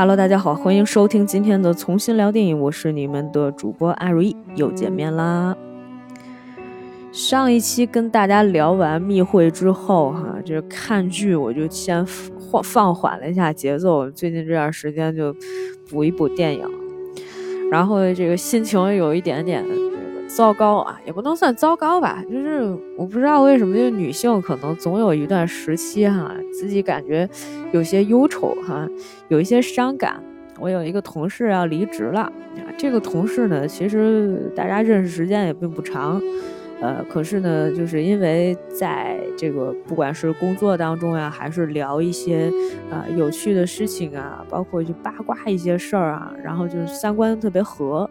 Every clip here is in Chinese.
Hello，大家好，欢迎收听今天的重新聊电影，我是你们的主播阿如意，又见面啦。上一期跟大家聊完密会之后，哈，就是看剧我就先放放缓了一下节奏，最近这段时间就补一补电影，然后这个心情有一点点。糟糕啊，也不能算糟糕吧，就是我不知道为什么，就女性可能总有一段时期哈，自己感觉有些忧愁哈，有一些伤感。我有一个同事要离职了，这个同事呢，其实大家认识时间也并不长。呃，可是呢，就是因为在这个不管是工作当中呀，还是聊一些啊有趣的事情啊，包括就八卦一些事儿啊，然后就是三观特别合，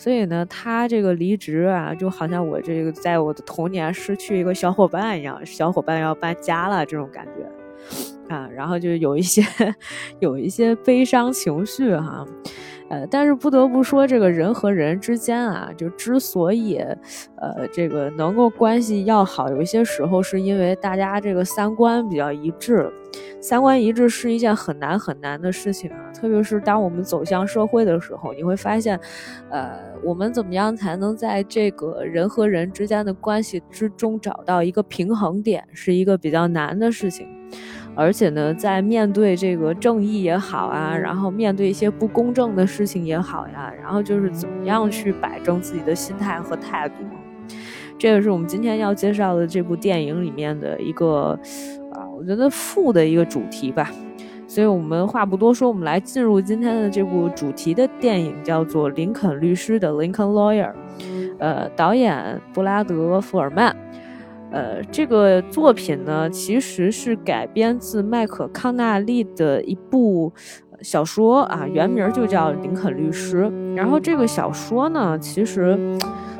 所以呢，他这个离职啊，就好像我这个在我的童年失去一个小伙伴一样，小伙伴要搬家了这种感觉啊，然后就有一些 有一些悲伤情绪哈。呃，但是不得不说，这个人和人之间啊，就之所以，呃，这个能够关系要好，有一些时候是因为大家这个三观比较一致。三观一致是一件很难很难的事情啊，特别是当我们走向社会的时候，你会发现，呃，我们怎么样才能在这个人和人之间的关系之中找到一个平衡点，是一个比较难的事情。而且呢，在面对这个正义也好啊，然后面对一些不公正的事情也好呀，然后就是怎么样去摆正自己的心态和态度，这个是我们今天要介绍的这部电影里面的一个啊，我觉得负的一个主题吧。所以我们话不多说，我们来进入今天的这部主题的电影，叫做《林肯律师》的《Lincoln Lawyer》，呃，导演布拉德·福尔曼。呃，这个作品呢，其实是改编自麦克康纳利的一部小说啊，原名就叫《林肯律师》。然后这个小说呢，其实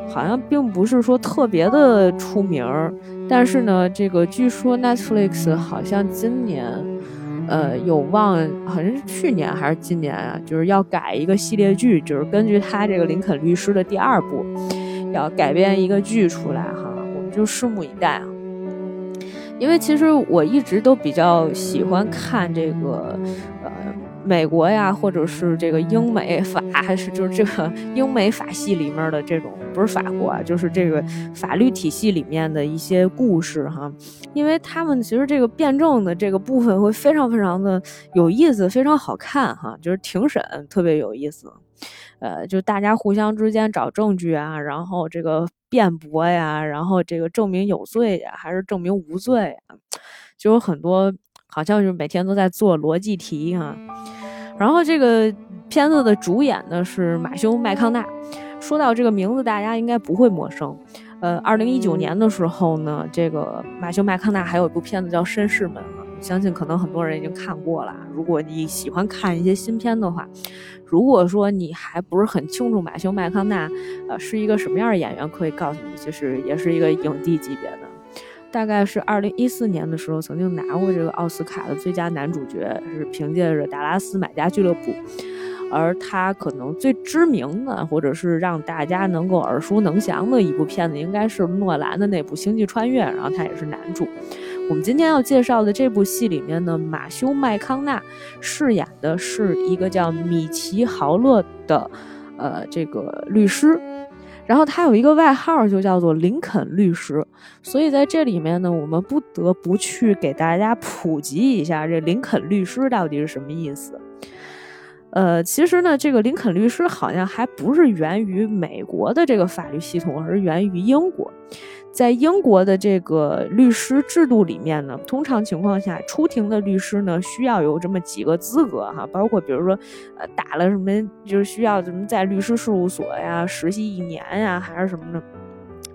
好像并不是说特别的出名儿，但是呢，这个据说 Netflix 好像今年，呃，有望，好像是去年还是今年啊，就是要改一个系列剧，就是根据他这个《林肯律师》的第二部，要改编一个剧出来哈。就拭目以待啊！因为其实我一直都比较喜欢看这个，呃，美国呀，或者是这个英美法，还是就是这个英美法系里面的这种，不是法国啊，就是这个法律体系里面的一些故事哈。因为他们其实这个辩证的这个部分会非常非常的有意思，非常好看哈，就是庭审特别有意思。呃，就大家互相之间找证据啊，然后这个辩驳呀，然后这个证明有罪呀，还是证明无罪啊，就有很多，好像是每天都在做逻辑题哈。然后这个片子的主演呢是马修麦康纳，说到这个名字，大家应该不会陌生。呃，二零一九年的时候呢，这个马修麦康纳还有一部片子叫《绅士们》。相信可能很多人已经看过了。如果你喜欢看一些新片的话，如果说你还不是很清楚马修麦康纳，呃，是一个什么样的演员，可以告诉你，就是也是一个影帝级别的。大概是二零一四年的时候，曾经拿过这个奥斯卡的最佳男主角，是凭借着《达拉斯买家俱乐部》。而他可能最知名的，或者是让大家能够耳熟能详的一部片子，应该是诺兰的那部《星际穿越》，然后他也是男主。我们今天要介绍的这部戏里面呢，马修麦康纳饰演的是一个叫米奇豪勒的，呃，这个律师，然后他有一个外号就叫做林肯律师，所以在这里面呢，我们不得不去给大家普及一下这林肯律师到底是什么意思。呃，其实呢，这个林肯律师好像还不是源于美国的这个法律系统，而是源于英国。在英国的这个律师制度里面呢，通常情况下，出庭的律师呢需要有这么几个资格哈，包括比如说，呃，打了什么，就是需要什么在律师事务所呀实习一年呀，还是什么的。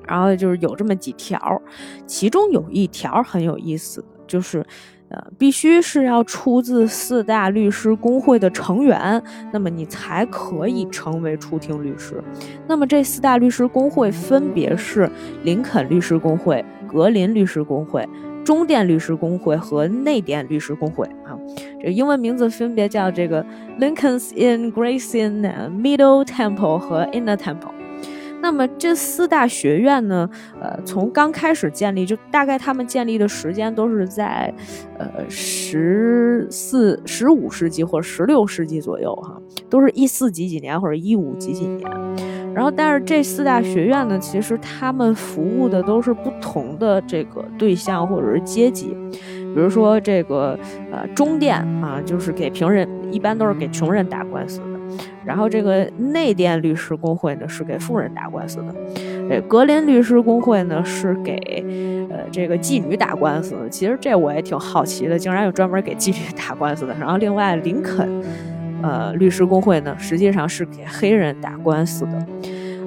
然后就是有这么几条，其中有一条很有意思，就是。呃，必须是要出自四大律师工会的成员，那么你才可以成为出庭律师。那么这四大律师工会分别是林肯律师工会、格林律师工会、中电律师工会和内电律师工会啊。这英文名字分别叫这个 Lincoln's in Grayson Middle Temple 和 Inner Temple。那么这四大学院呢，呃，从刚开始建立，就大概他们建立的时间都是在，呃，十四、十五世纪或者十六世纪左右，哈，都是一四几几年或者一五几几年。然后，但是这四大学院呢，其实他们服务的都是不同的这个对象或者是阶级。比如说这个呃中殿啊，就是给穷人，一般都是给穷人打官司。然后这个内殿律师工会呢，是给富人打官司的。这格林律师工会呢，是给呃这个妓女打官司的。其实这我也挺好奇的，竟然有专门给妓女打官司的。然后另外林肯呃律师工会呢，实际上是给黑人打官司的。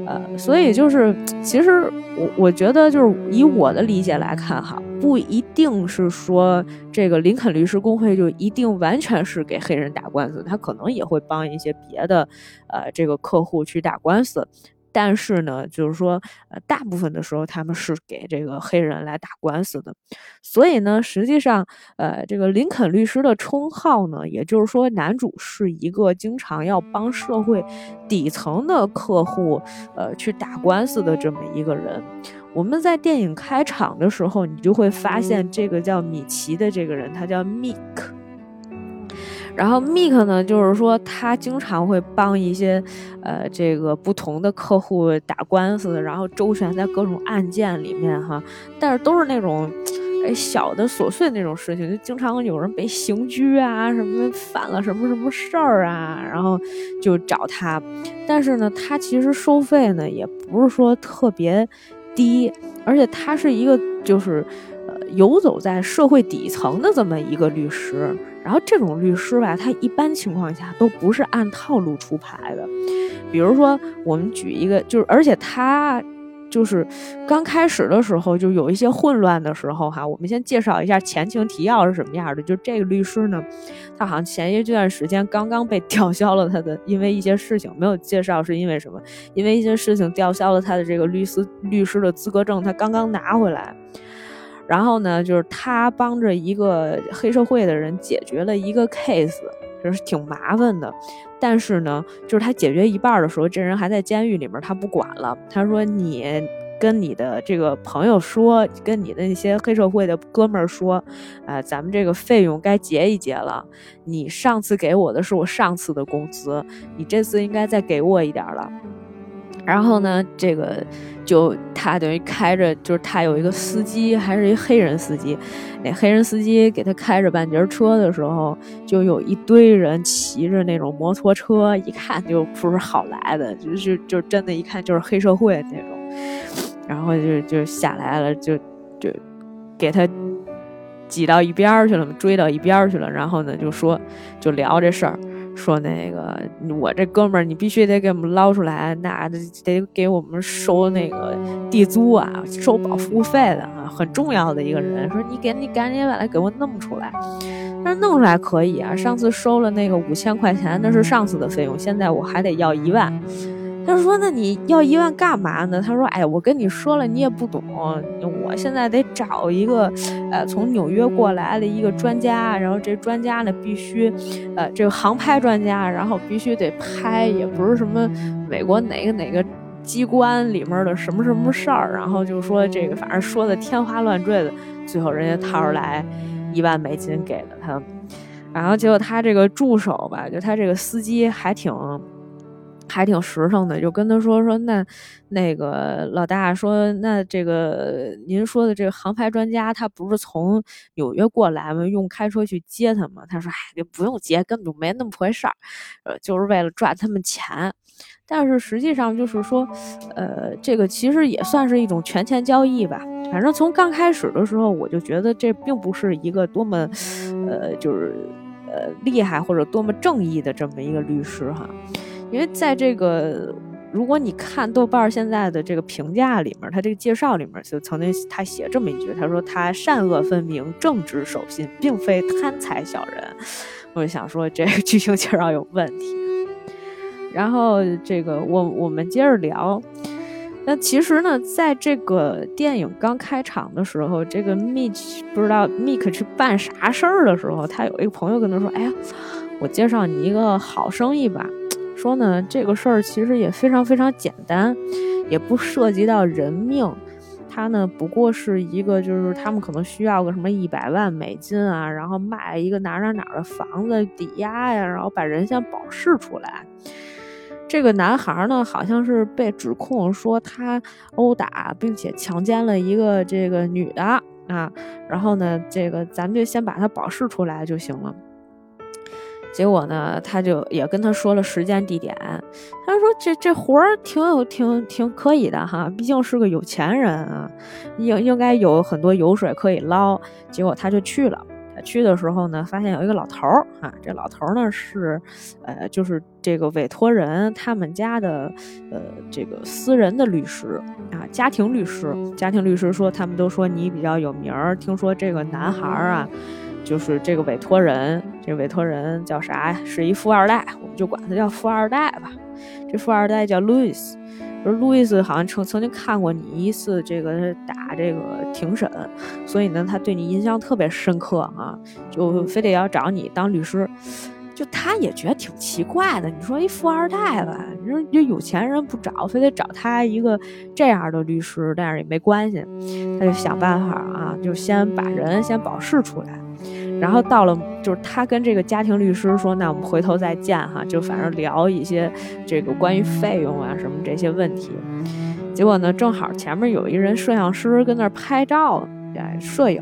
呃，所以就是，其实我我觉得就是以我的理解来看哈，不一定是说这个林肯律师工会就一定完全是给黑人打官司，他可能也会帮一些别的呃这个客户去打官司。但是呢，就是说，呃，大部分的时候他们是给这个黑人来打官司的，所以呢，实际上，呃，这个林肯律师的称号呢，也就是说，男主是一个经常要帮社会底层的客户，呃，去打官司的这么一个人。我们在电影开场的时候，你就会发现这个叫米奇的这个人，他叫 Mick。然后 Mick 呢，就是说他经常会帮一些，呃，这个不同的客户打官司，然后周旋在各种案件里面哈。但是都是那种，哎，小的琐碎那种事情，就经常有人被刑拘啊，什么犯了什么什么事儿啊，然后就找他。但是呢，他其实收费呢也不是说特别低，而且他是一个就是，呃，游走在社会底层的这么一个律师。然后这种律师吧，他一般情况下都不是按套路出牌的。比如说，我们举一个，就是而且他就是刚开始的时候就有一些混乱的时候哈。我们先介绍一下前情提要是什么样的。就这个律师呢，他好像前一段时间刚刚被吊销了他的，因为一些事情没有介绍是因为什么？因为一些事情吊销了他的这个律师律师的资格证，他刚刚拿回来。然后呢，就是他帮着一个黑社会的人解决了一个 case，就是挺麻烦的。但是呢，就是他解决一半的时候，这人还在监狱里面，他不管了。他说：“你跟你的这个朋友说，跟你的那些黑社会的哥们儿说，啊，咱们这个费用该结一结了。你上次给我的是我上次的工资，你这次应该再给我一点了。”然后呢，这个就他等于开着，就是他有一个司机，还是一黑人司机。那黑人司机给他开着半截车的时候，就有一堆人骑着那种摩托车，一看就不是好来的，就就就真的，一看就是黑社会那种。然后就就下来了，就就给他挤到一边去了，追到一边去了。然后呢，就说就聊这事儿。说那个，我这哥们儿，你必须得给我们捞出来，那得给我们收那个地租啊，收保服务费的啊，很重要的一个人。说你给你赶紧把他给我弄出来，他说弄出来可以啊，上次收了那个五千块钱，那是上次的费用，现在我还得要一万。他说：“那你要一万干嘛呢？”他说：“哎，我跟你说了，你也不懂。我现在得找一个，呃，从纽约过来的一个专家，然后这专家呢必须，呃，这个航拍专家，然后必须得拍，也不是什么美国哪个哪个机关里面的什么什么事儿。然后就说这个，反正说的天花乱坠的，最后人家掏出来一万美金给了他，然后结果他这个助手吧，就他这个司机还挺。”还挺实诚的，就跟他说说那那个老大说那这个您说的这个航拍专家他不是从纽约过来吗？用开车去接他吗？他说哎，不用接，根本就没那么回事儿，呃，就是为了赚他们钱。但是实际上就是说，呃，这个其实也算是一种权钱交易吧。反正从刚开始的时候，我就觉得这并不是一个多么，呃，就是呃厉害或者多么正义的这么一个律师哈。因为在这个，如果你看豆瓣现在的这个评价里面，他这个介绍里面就曾经他写这么一句，他说他善恶分明，正直守信，并非贪财小人。我就想说这个剧情介绍有问题。然后这个我我们接着聊。那其实呢，在这个电影刚开场的时候，这个 MIG 不知道 m i c 去办啥事儿的时候，他有一个朋友跟他说：“哎呀，我介绍你一个好生意吧。”说呢这个事儿其实也非常非常简单，也不涉及到人命。他呢不过是一个，就是他们可能需要个什么一百万美金啊，然后卖一个哪哪哪的房子抵押呀，然后把人先保释出来。这个男孩呢，好像是被指控说他殴打并且强奸了一个这个女的啊，然后呢，这个咱们就先把他保释出来就行了。结果呢，他就也跟他说了时间地点，他说这这活儿挺有挺挺可以的哈，毕竟是个有钱人啊，应应该有很多油水可以捞。结果他就去了。他去的时候呢，发现有一个老头儿啊，这老头儿呢是，呃，就是这个委托人他们家的，呃，这个私人的律师啊，家庭律师。家庭律师说，他们都说你比较有名儿，听说这个男孩儿啊，就是这个委托人，这委托人叫啥？是一富二代，我们就管他叫富二代吧。这富二代叫路易斯。说路易斯好像曾曾经看过你一次这个打这个庭审，所以呢，他对你印象特别深刻啊，就非得要找你当律师。就他也觉得挺奇怪的，你说一富二代吧，你说这有钱人不找，非得找他一个这样的律师，但是也没关系，他就想办法啊，就先把人先保释出来。然后到了，就是他跟这个家庭律师说：“那我们回头再见哈。”就反正聊一些这个关于费用啊什么这些问题。结果呢，正好前面有一人摄像师跟那儿拍照，哎，摄影。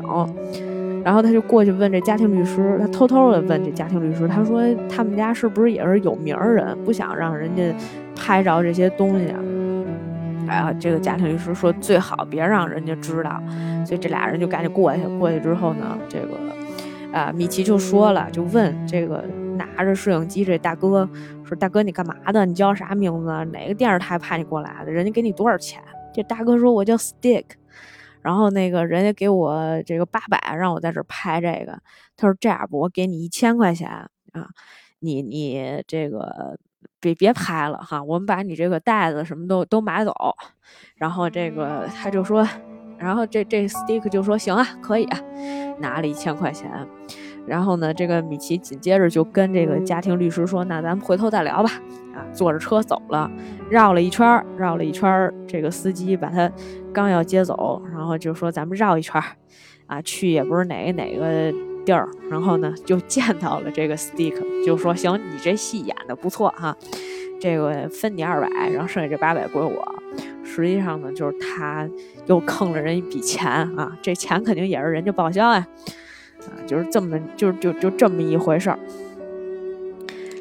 然后他就过去问这家庭律师，他偷偷的问这家庭律师，他说：“他们家是不是也是有名人，不想让人家拍着这些东西？”哎呀，这个家庭律师说：“最好别让人家知道。”所以这俩人就赶紧过去。过去之后呢，这个。啊，米奇就说了，就问这个拿着摄影机这大哥说：“大哥，你干嘛的？你叫啥名字？哪个电视台派你过来的？人家给你多少钱？”这大哥说：“我叫 Stick，然后那个人家给我这个八百，让我在这拍这个。他说这样吧，我给你一千块钱啊，你你这个别别拍了哈，我们把你这个袋子什么都都买走。然后这个他就说。”然后这这 Stick 就说行啊，可以啊，拿了一千块钱。然后呢，这个米奇紧接着就跟这个家庭律师说：“那咱们回头再聊吧。”啊，坐着车走了，绕了一圈，绕了一圈。这个司机把他刚要接走，然后就说：“咱们绕一圈，啊，去也不是哪个哪个地儿。”然后呢，就见到了这个 Stick，就说：“行，你这戏演的不错哈，这个分你二百，然后剩下这八百归我。”实际上呢，就是他又坑了人一笔钱啊，这钱肯定也是人家报销呀，啊，就是这么，就就就这么一回事儿。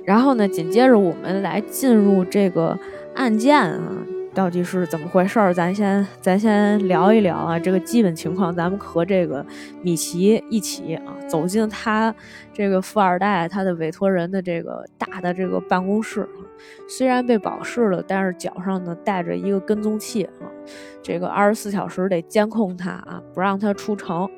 然后呢，紧接着我们来进入这个案件啊。到底是怎么回事儿？咱先咱先聊一聊啊，这个基本情况。咱们和这个米奇一起啊，走进他这个富二代他的委托人的这个大的这个办公室。虽然被保释了，但是脚上呢带着一个跟踪器啊，这个二十四小时得监控他啊，不让他出城。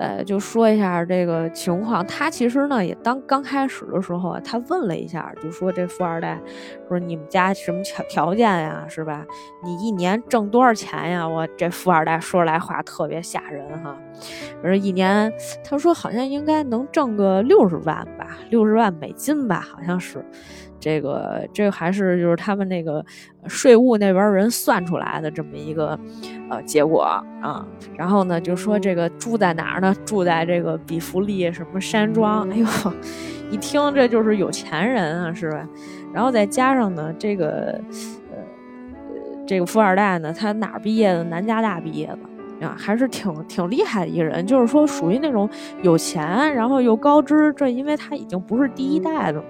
呃，就说一下这个情况。他其实呢，也当刚开始的时候啊，他问了一下，就说这富二代，说你们家什么条条件呀，是吧？你一年挣多少钱呀？我这富二代说来话特别吓人哈。说一年，他说好像应该能挣个六十万吧，六十万美金吧，好像是。这个这个还是就是他们那个税务那边人算出来的这么一个呃结果啊，然后呢就说这个住在哪儿呢？住在这个比弗利什么山庄？哎呦，一听这就是有钱人啊，是吧？然后再加上呢这个呃这个富二代呢，他哪儿毕业的？南加大毕业的啊，还是挺挺厉害的一个人，就是说属于那种有钱，然后又高知，这因为他已经不是第一代了。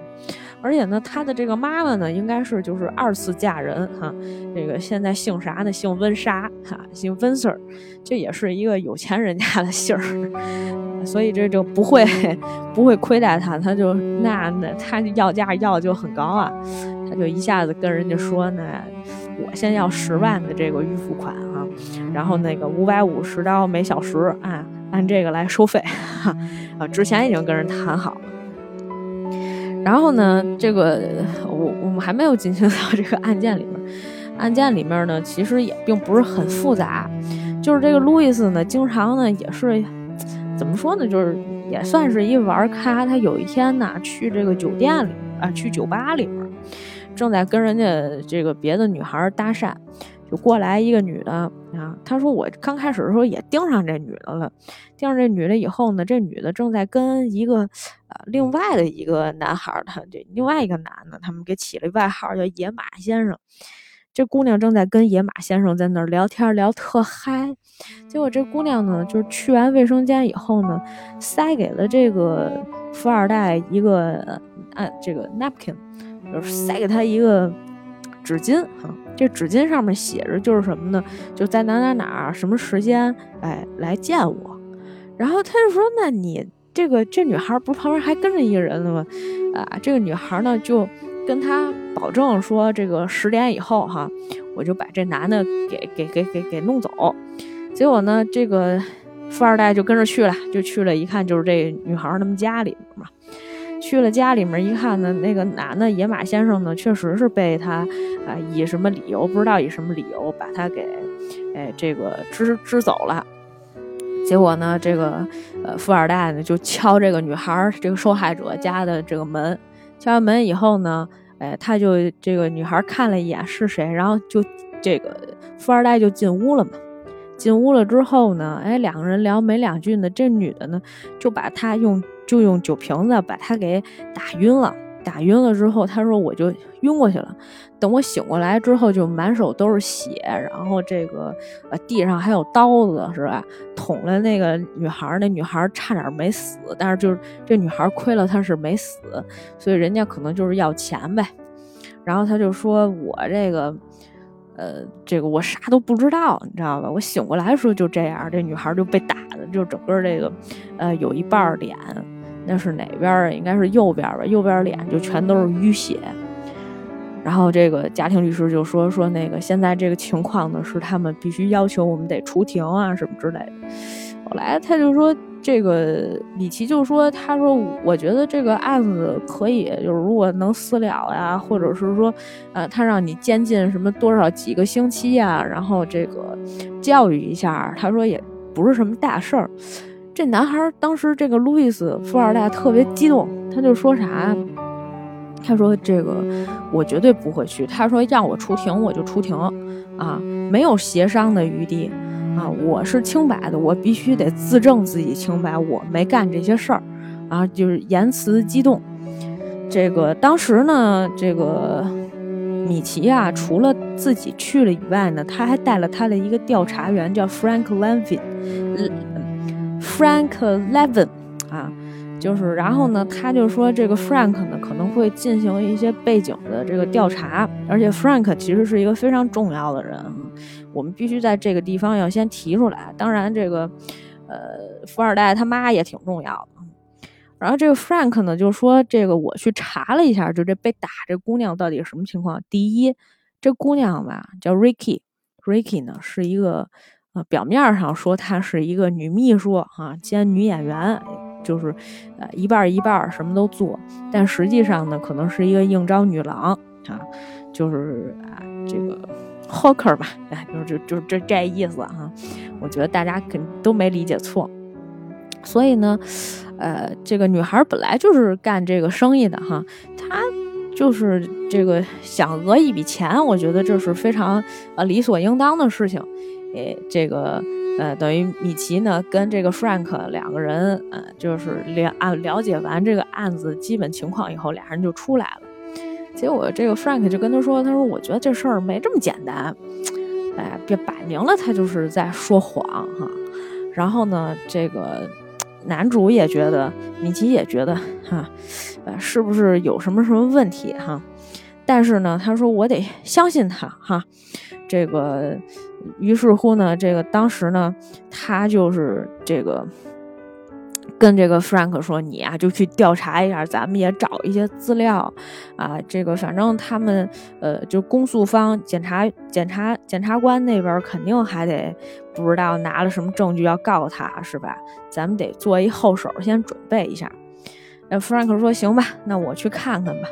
而且呢，他的这个妈妈呢，应该是就是二次嫁人哈。这个现在姓啥呢？姓温莎哈，姓温 Sir，这也是一个有钱人家的姓儿，所以这就不会不会亏待他。他就那那他要价要就很高啊，他就一下子跟人家说呢，我先要十万的这个预付款啊，然后那个五百五十刀每小时啊，按这个来收费哈。啊，之前已经跟人谈好了。然后呢，这个我我们还没有进行到这个案件里面。案件里面呢，其实也并不是很复杂，就是这个路易斯呢，经常呢也是怎么说呢，就是也算是一玩咖。他有一天呢，去这个酒店里啊，去酒吧里，正在跟人家这个别的女孩搭讪，就过来一个女的啊。他说我刚开始的时候也盯上这女的了，盯上这女的以后呢，这女的正在跟一个呃另外的一个男孩，他这另外一个男的，他们给起了外号叫野马先生。这姑娘正在跟野马先生在那儿聊天，聊特嗨。结果这姑娘呢，就是去完卫生间以后呢，塞给了这个富二代一个按这个 napkin，就是塞给他一个纸巾哈。这纸巾上面写着就是什么呢？就在哪哪哪什么时间哎来见我。然后他就说：“那你这个这女孩不是旁边还跟着一个人呢吗？啊，这个女孩呢就。”跟他保证说，这个十点以后哈，我就把这男的给给给给给弄走。结果呢，这个富二代就跟着去了，就去了一看，就是这女孩他们家里嘛。去了家里面一看呢，那个男的野马先生呢，确实是被他啊以什么理由不知道以什么理由把他给哎这个支支走了。结果呢，这个呃富二代呢就敲这个女孩这个受害者家的这个门。敲完门以后呢，哎，他就这个女孩看了一眼是谁，然后就这个富二代就进屋了嘛。进屋了之后呢，哎，两个人聊没两句呢，这女的呢就把他用就用酒瓶子把他给打晕了。打晕了之后，他说我就晕过去了。等我醒过来之后，就满手都是血，然后这个呃地上还有刀子，是吧？捅了那个女孩，那女孩差点没死，但是就是这女孩亏了她是没死，所以人家可能就是要钱呗。然后他就说我这个呃这个我啥都不知道，你知道吧？我醒过来的时候就这样，这女孩就被打的，就整个这个呃有一半脸。那是哪边儿？应该是右边吧。右边脸就全都是淤血。然后这个家庭律师就说说那个现在这个情况呢，是他们必须要求我们得出庭啊什么之类的。后来他就说这个米奇就说他说我觉得这个案子可以，就是如果能私了呀，或者是说呃他让你监禁什么多少几个星期呀，然后这个教育一下，他说也不是什么大事儿。这男孩当时，这个路易斯富二代特别激动，他就说啥？他说：“这个我绝对不会去。”他说：“让我出庭，我就出庭，啊，没有协商的余地，啊，我是清白的，我必须得自证自己清白，我没干这些事儿，啊，就是言辞激动。这个当时呢，这个米奇啊，除了自己去了以外呢，他还带了他的一个调查员，叫 Frank Lanvin。” Frank Levin 啊，就是，然后呢，他就说这个 Frank 呢可能会进行一些背景的这个调查，而且 Frank 其实是一个非常重要的人，我们必须在这个地方要先提出来。当然，这个呃富二代他妈也挺重要的。然后这个 Frank 呢就说，这个我去查了一下，就这被打这姑娘到底什么情况？第一，这姑娘吧叫 Ricky，Ricky 呢是一个。啊，表面上说她是一个女秘书啊，兼女演员，就是呃一半一半什么都做，但实际上呢，可能是一个应招女郎啊，就是啊这个 hawker 吧，哎，就是就就这这意思哈。我觉得大家肯都没理解错。所以呢，呃，这个女孩本来就是干这个生意的哈，她就是这个想讹一笔钱，我觉得这是非常呃理所应当的事情。诶，这个呃，等于米奇呢跟这个 Frank 两个人，呃，就是了啊了解完这个案子基本情况以后，俩人就出来了。结果这个 Frank 就跟他说：“他说我觉得这事儿没这么简单，哎，别摆明了他就是在说谎哈。”然后呢，这个男主也觉得，米奇也觉得哈，呃，是不是有什么什么问题哈？但是呢，他说我得相信他哈，这个。于是乎呢，这个当时呢，他就是这个跟这个 Frank 说：“你啊，就去调查一下，咱们也找一些资料啊。这个反正他们呃，就公诉方、检察、检察、检察官那边肯定还得不知道拿了什么证据要告他，是吧？咱们得做一后手，先准备一下。”那 Frank 说：“行吧，那我去看看吧。”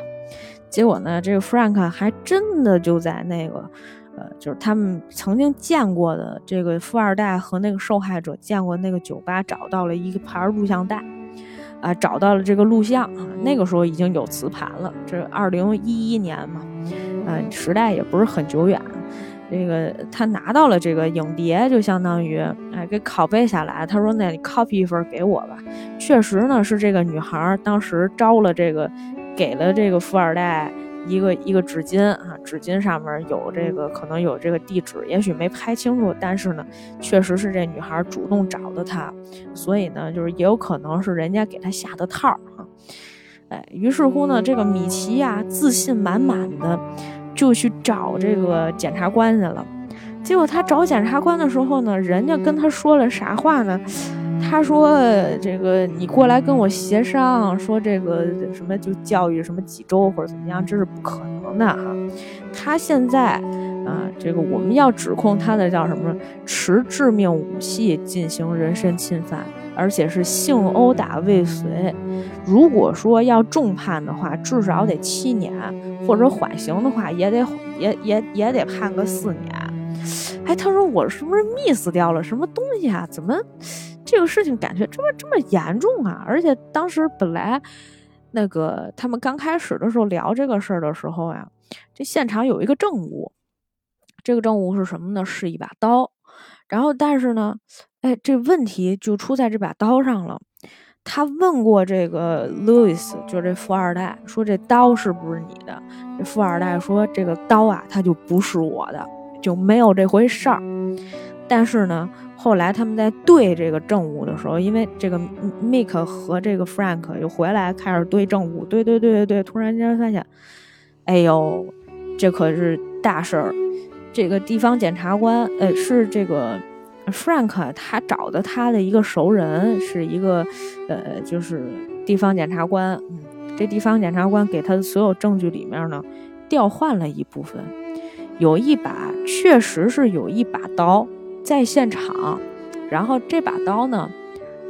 结果呢，这个 Frank 还真的就在那个。就是他们曾经见过的这个富二代和那个受害者见过那个酒吧，找到了一盘录像带，啊，找到了这个录像，那个时候已经有磁盘了。这二零一一年嘛，嗯，时代也不是很久远。这个他拿到了这个影碟，就相当于哎给拷贝下来。他说：“那你 copy 一份给我吧。”确实呢，是这个女孩当时招了这个，给了这个富二代一个一个纸巾啊，纸巾上面有这个可能有这个地址，也许没拍清楚，但是呢，确实是这女孩主动找的他，所以呢，就是也有可能是人家给他下的套儿啊。哎，于是乎呢，这个米奇呀，自信满满的。就去找这个检察官去了，结果他找检察官的时候呢，人家跟他说了啥话呢？他说：“这个你过来跟我协商，说这个什么就教育什么几周或者怎么样，这是不可能的哈。他现在啊，这个我们要指控他的叫什么？持致命武器进行人身侵犯。”而且是性殴打未遂，如果说要重判的话，至少得七年，或者缓刑的话，也得也也也得判个四年。哎，他说我是不是 miss 掉了什么东西啊？怎么这个事情感觉这么这么严重啊？而且当时本来那个他们刚开始的时候聊这个事儿的时候呀，这现场有一个证物，这个证物是什么呢？是一把刀。然后但是呢？哎，这问题就出在这把刀上了。他问过这个 Louis，就这富二代，说这刀是不是你的？这富二代说这个刀啊，它就不是我的，就没有这回事儿。但是呢，后来他们在对这个证物的时候，因为这个 Mick 和这个 Frank 又回来开始对证物，对对对对对，突然间发现，哎呦，这可是大事儿。这个地方检察官，呃，是这个。Frank 他找的他的一个熟人是一个，呃，就是地方检察官。这地方检察官给他的所有证据里面呢，调换了一部分，有一把确实是有一把刀在现场，然后这把刀呢，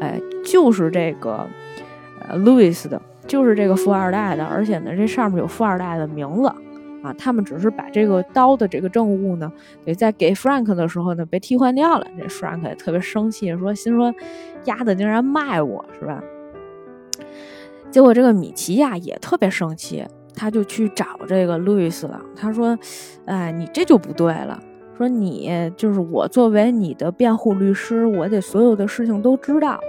哎，就是这个呃 Louis 的，就是这个富二代的，而且呢，这上面有富二代的名字。啊，他们只是把这个刀的这个证物呢，给在给 Frank 的时候呢被替换掉了。这 Frank 也特别生气，说心说，丫的竟然卖我是吧？结果这个米奇呀也特别生气，他就去找这个 Louis 了。他说，哎，你这就不对了。说你就是我作为你的辩护律师，我得所有的事情都知道。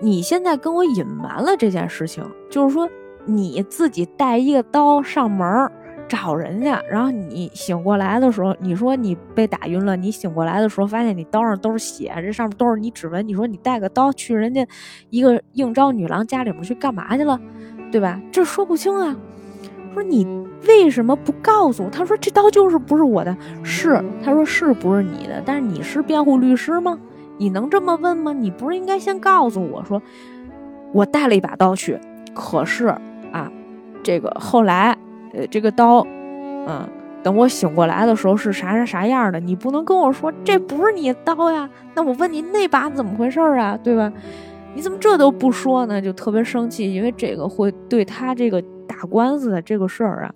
你现在跟我隐瞒了这件事情，就是说你自己带一个刀上门。找人家，然后你醒过来的时候，你说你被打晕了。你醒过来的时候，发现你刀上都是血，这上面都是你指纹。你说你带个刀去人家一个应招女郎家里面去干嘛去了，对吧？这说不清啊。说你为什么不告诉我？他说这刀就是不是我的，是他说是不是你的？但是你是辩护律师吗？你能这么问吗？你不是应该先告诉我说，我带了一把刀去，可是啊，这个后来。呃，这个刀，嗯，等我醒过来的时候是啥啥啥样的？你不能跟我说这不是你的刀呀？那我问你那把怎么回事啊？对吧？你怎么这都不说呢？就特别生气，因为这个会对他这个打官司的这个事儿啊，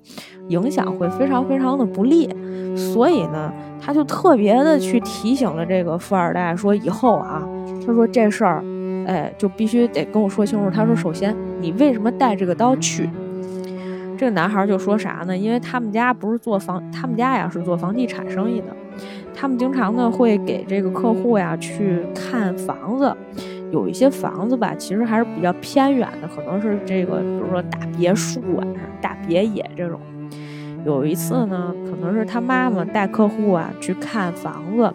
影响会非常非常的不利。所以呢，他就特别的去提醒了这个富二代，说以后啊，他说这事儿，哎，就必须得跟我说清楚。他说，首先你为什么带这个刀去？这个男孩就说啥呢？因为他们家不是做房，他们家呀是做房地产生意的，他们经常呢会给这个客户呀去看房子，有一些房子吧，其实还是比较偏远的，可能是这个，比如说大别墅啊、大别野这种。有一次呢，可能是他妈妈带客户啊去看房子，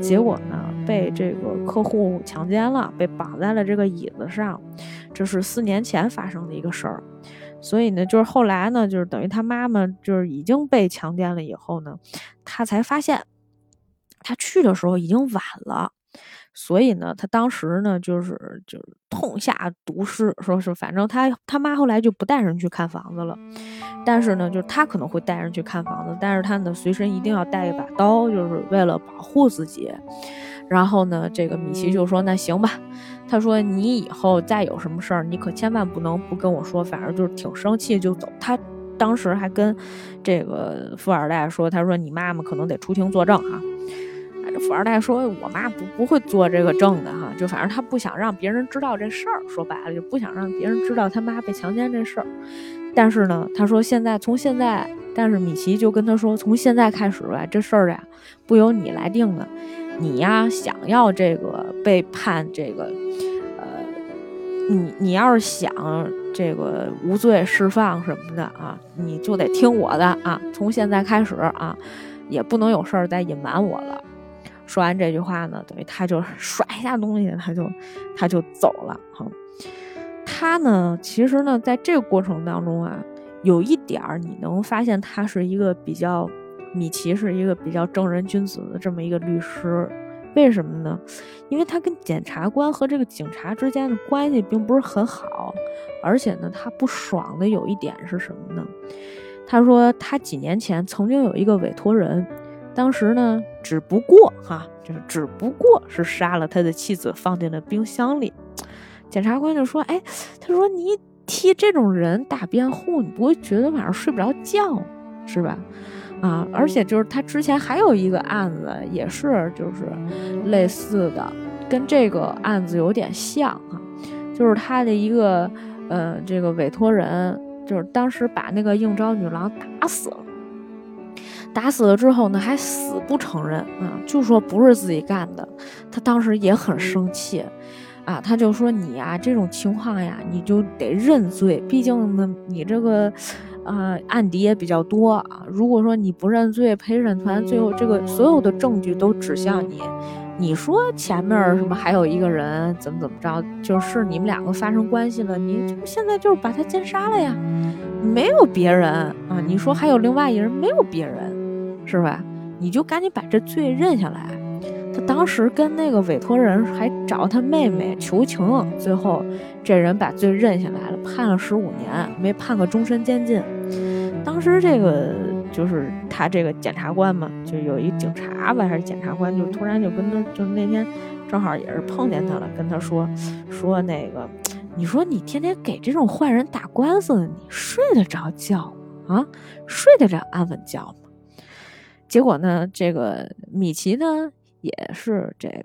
结果呢被这个客户强奸了，被绑在了这个椅子上，这是四年前发生的一个事儿。所以呢，就是后来呢，就是等于他妈妈就是已经被强奸了以后呢，他才发现，他去的时候已经晚了。所以呢，他当时呢，就是就是痛下毒誓，说是反正他他妈后来就不带人去看房子了。但是呢，就是他可能会带人去看房子，但是他呢随身一定要带一把刀，就是为了保护自己。然后呢，这个米奇就说：“那行吧。”他说：“你以后再有什么事儿，你可千万不能不跟我说。反正就是挺生气就走。”他当时还跟这个富二代说：“他说你妈妈可能得出庭作证啊。”这富二代说：“我妈不不会做这个证的哈，就反正他不想让别人知道这事儿，说白了就不想让别人知道他妈被强奸这事儿。但是呢，他说现在从现在，但是米奇就跟他说，从现在开始吧，这事儿呀不由你来定的，你呀想要这个被判这个，呃，你你要是想这个无罪释放什么的啊，你就得听我的啊，从现在开始啊。”也不能有事儿再隐瞒我了。说完这句话呢，等于他就甩一下东西，他就他就走了。哈，他呢，其实呢，在这个过程当中啊，有一点儿你能发现，他是一个比较米奇是一个比较正人君子的这么一个律师。为什么呢？因为他跟检察官和这个警察之间的关系并不是很好，而且呢，他不爽的有一点是什么呢？他说，他几年前曾经有一个委托人，当时呢，只不过哈，就是只不过是杀了他的妻子，放进了冰箱里。检察官就说：“哎，他说你替这种人打辩护，你不会觉得晚上睡不着觉是吧？啊，而且就是他之前还有一个案子，也是就是类似的，跟这个案子有点像哈，就是他的一个呃这个委托人。”就是当时把那个应招女郎打死了，打死了之后呢，还死不承认啊，就说不是自己干的。他当时也很生气，啊，他就说你呀，这种情况呀，你就得认罪，毕竟呢，你这个，呃，案底也比较多啊。如果说你不认罪，陪审团最后这个所有的证据都指向你。你说前面什么还有一个人怎么怎么着，就是你们两个发生关系了，你现在就是把他奸杀了呀，没有别人啊。你说还有另外一人，没有别人，是吧？你就赶紧把这罪认下来。他当时跟那个委托人还找他妹妹求情，最后这人把罪认下来了，判了十五年，没判个终身监禁。当时这个。就是他这个检察官嘛，就有一警察吧，还是检察官，就突然就跟他，就那天正好也是碰见他了，跟他说说那个，你说你天天给这种坏人打官司，你睡得着觉吗？啊，睡得着安稳觉吗？结果呢，这个米奇呢也是这个。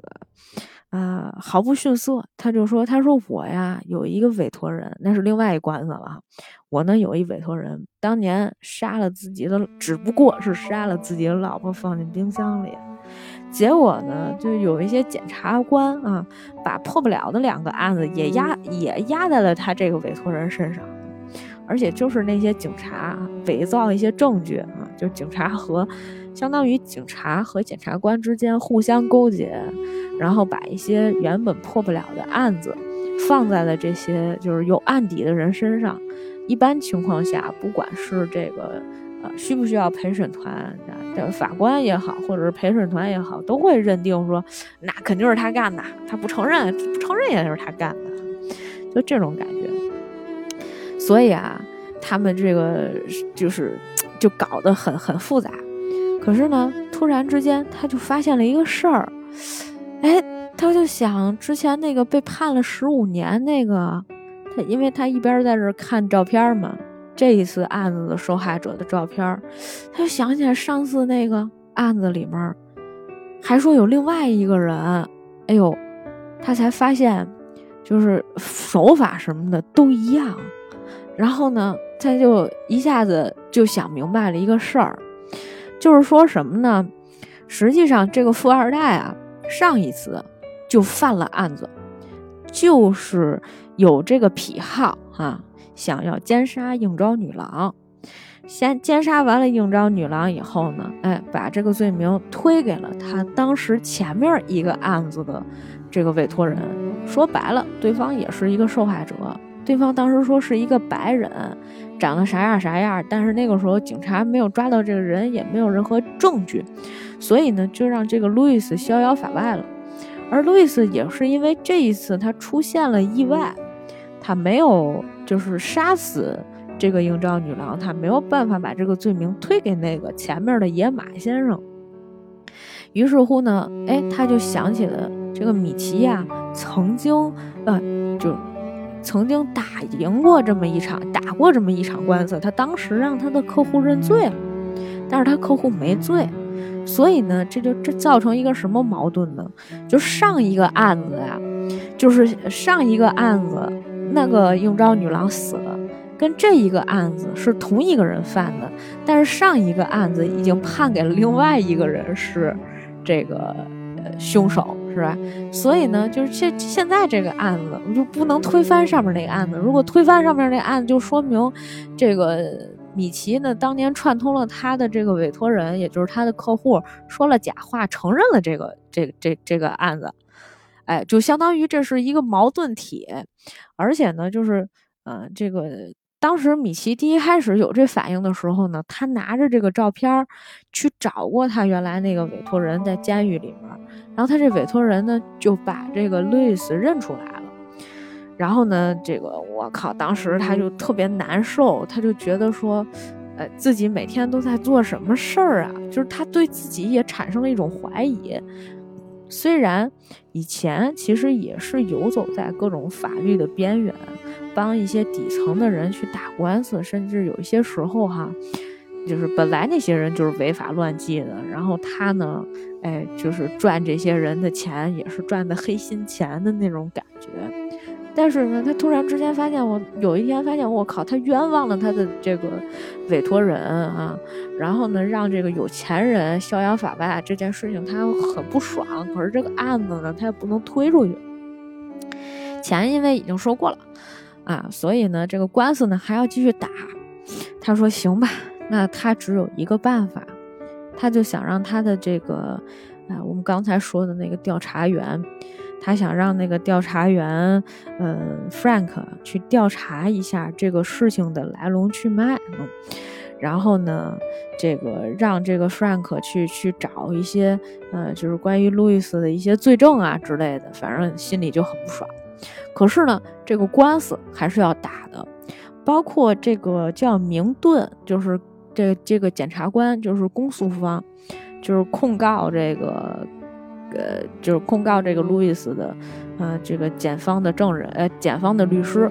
啊，毫不逊色，他就说：“他说我呀，有一个委托人，那是另外一官司了。我呢有一委托人，当年杀了自己的，只不过是杀了自己的老婆，放进冰箱里。结果呢，就有一些检察官啊，把破不了的两个案子也压也压在了他这个委托人身上，而且就是那些警察伪造一些证据啊，就警察和。”相当于警察和检察官之间互相勾结，然后把一些原本破不了的案子放在了这些就是有案底的人身上。一般情况下，不管是这个呃需不需要陪审团的法官也好，或者是陪审团也好，都会认定说那肯定是他干的，他不承认，不承认也是他干的，就这种感觉。所以啊，他们这个就是就搞得很很复杂。可是呢，突然之间他就发现了一个事儿，哎，他就想之前那个被判了十五年那个，他因为他一边在这看照片嘛，这一次案子的受害者的照片，他就想起来上次那个案子里面还说有另外一个人，哎呦，他才发现就是手法什么的都一样，然后呢，他就一下子就想明白了一个事儿。就是说什么呢？实际上，这个富二代啊，上一次就犯了案子，就是有这个癖好哈，想要奸杀应招女郎。先奸杀完了应招女郎以后呢，哎，把这个罪名推给了他当时前面一个案子的这个委托人。说白了，对方也是一个受害者。对方当时说是一个白人，长得啥样啥样，但是那个时候警察没有抓到这个人，也没有任何证据，所以呢，就让这个路易斯逍遥法外了。而路易斯也是因为这一次他出现了意外，他没有就是杀死这个应召女郎，他没有办法把这个罪名推给那个前面的野马先生。于是乎呢，哎，他就想起了这个米奇呀，曾经呃就。曾经打赢过这么一场，打过这么一场官司，他当时让他的客户认罪了，但是他客户没罪，所以呢，这就这造成一个什么矛盾呢？就上一个案子呀，就是上一个案子那个应召女郎死了，跟这一个案子是同一个人犯的，但是上一个案子已经判给了另外一个人是这个凶手。是吧？所以呢，就是现现在这个案子，我就不能推翻上面那个案子。如果推翻上面那案子，就说明这个米奇呢，当年串通了他的这个委托人，也就是他的客户，说了假话，承认了这个这这这个案子。哎，就相当于这是一个矛盾体，而且呢，就是嗯，这个。当时米奇第一开始有这反应的时候呢，他拿着这个照片去找过他原来那个委托人，在监狱里面。然后他这委托人呢就把这个路易斯认出来了。然后呢，这个我靠，当时他就特别难受，他就觉得说，呃，自己每天都在做什么事儿啊？就是他对自己也产生了一种怀疑。虽然以前其实也是游走在各种法律的边缘。帮一些底层的人去打官司，甚至有一些时候哈，就是本来那些人就是违法乱纪的，然后他呢，哎，就是赚这些人的钱，也是赚的黑心钱的那种感觉。但是呢，他突然之间发现，我有一天发现，我靠，他冤枉了他的这个委托人啊，然后呢，让这个有钱人逍遥法外这件事情，他很不爽。可是这个案子呢，他也不能推出去，钱因为已经收过了。啊，所以呢，这个官司呢还要继续打。他说：“行吧，那他只有一个办法，他就想让他的这个，啊，我们刚才说的那个调查员，他想让那个调查员，呃，Frank 去调查一下这个事情的来龙去脉，嗯，然后呢，这个让这个 Frank 去去找一些，呃，就是关于路易斯的一些罪证啊之类的，反正心里就很不爽。”可是呢，这个官司还是要打的，包括这个叫明顿，就是这这个检察官，就是公诉方，就是控告这个，呃，就是控告这个路易斯的，呃，这个检方的证人，呃，检方的律师。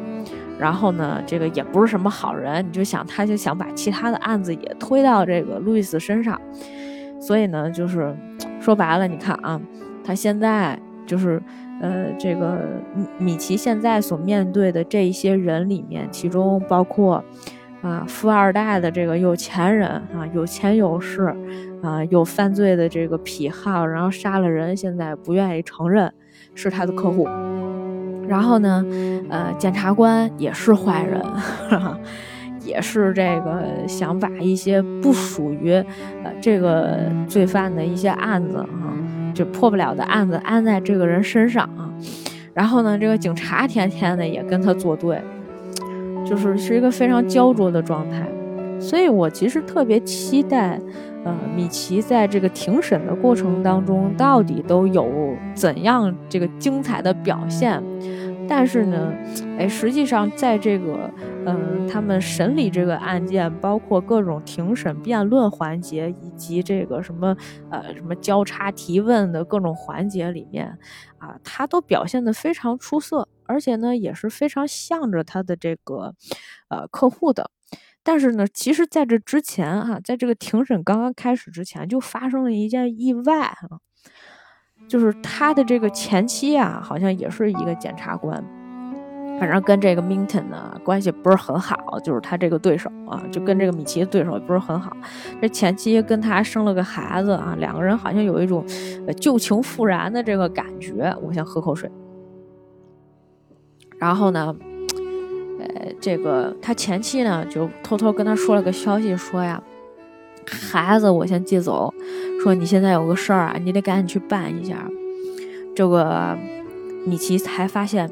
然后呢，这个也不是什么好人，你就想他就想把其他的案子也推到这个路易斯身上，所以呢，就是说白了，你看啊，他现在就是。呃，这个米奇现在所面对的这一些人里面，其中包括啊富二代的这个有钱人啊，有钱有势啊，有犯罪的这个癖好，然后杀了人，现在不愿意承认是他的客户。然后呢，呃，检察官也是坏人，也是这个想把一些不属于呃这个罪犯的一些案子啊。就破不了的案子安在这个人身上啊，然后呢，这个警察天天的也跟他作对，就是是一个非常焦灼的状态。所以我其实特别期待，呃，米奇在这个庭审的过程当中到底都有怎样这个精彩的表现。但是呢，哎，实际上在这个，嗯，他们审理这个案件，包括各种庭审辩论环节，以及这个什么，呃，什么交叉提问的各种环节里面，啊，他都表现得非常出色，而且呢，也是非常向着他的这个，呃，客户的。但是呢，其实在这之前，哈，在这个庭审刚刚开始之前，就发生了一件意外，哈。就是他的这个前妻啊，好像也是一个检察官，反正跟这个 Minton 呢关系不是很好，就是他这个对手啊，就跟这个米奇的对手也不是很好。这前妻跟他生了个孩子啊，两个人好像有一种旧情复燃的这个感觉。我先喝口水。然后呢，呃，这个他前妻呢就偷偷跟他说了个消息，说呀。孩子，我先接走。说你现在有个事儿啊，你得赶紧去办一下。这个米奇才发现，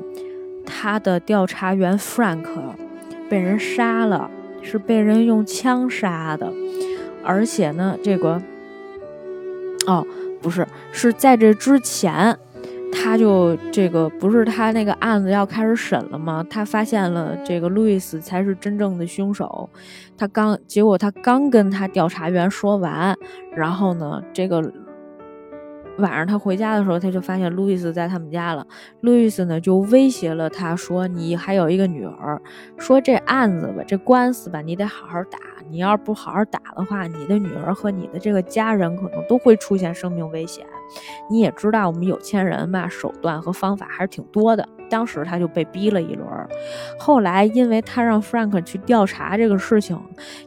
他的调查员 Frank 被人杀了，是被人用枪杀的。而且呢，这个哦，不是，是在这之前。他就这个不是他那个案子要开始审了吗？他发现了这个路易斯才是真正的凶手。他刚结果他刚跟他调查员说完，然后呢，这个晚上他回家的时候，他就发现路易斯在他们家了。路易斯呢就威胁了他说：“你还有一个女儿，说这案子吧，这官司吧，你得好好打。你要是不好好打的话，你的女儿和你的这个家人可能都会出现生命危险。你也知道，我们有钱人吧，手段和方法还是挺多的。”当时他就被逼了一轮，后来因为他让 Frank 去调查这个事情，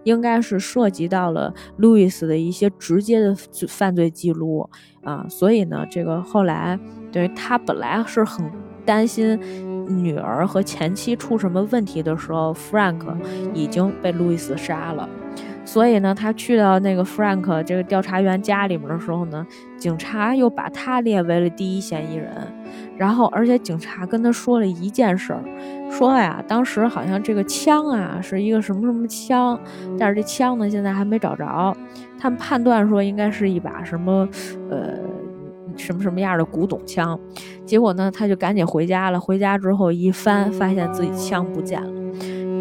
应该是涉及到了路易斯的一些直接的犯罪记录啊，所以呢，这个后来对他本来是很担心女儿和前妻出什么问题的时候，Frank 已经被路易斯杀了。所以呢，他去到那个 Frank 这个调查员家里面的时候呢，警察又把他列为了第一嫌疑人。然后，而且警察跟他说了一件事儿，说呀，当时好像这个枪啊是一个什么什么枪，但是这枪呢现在还没找着。他们判断说应该是一把什么，呃，什么什么样的古董枪。结果呢，他就赶紧回家了。回家之后一翻，发现自己枪不见了。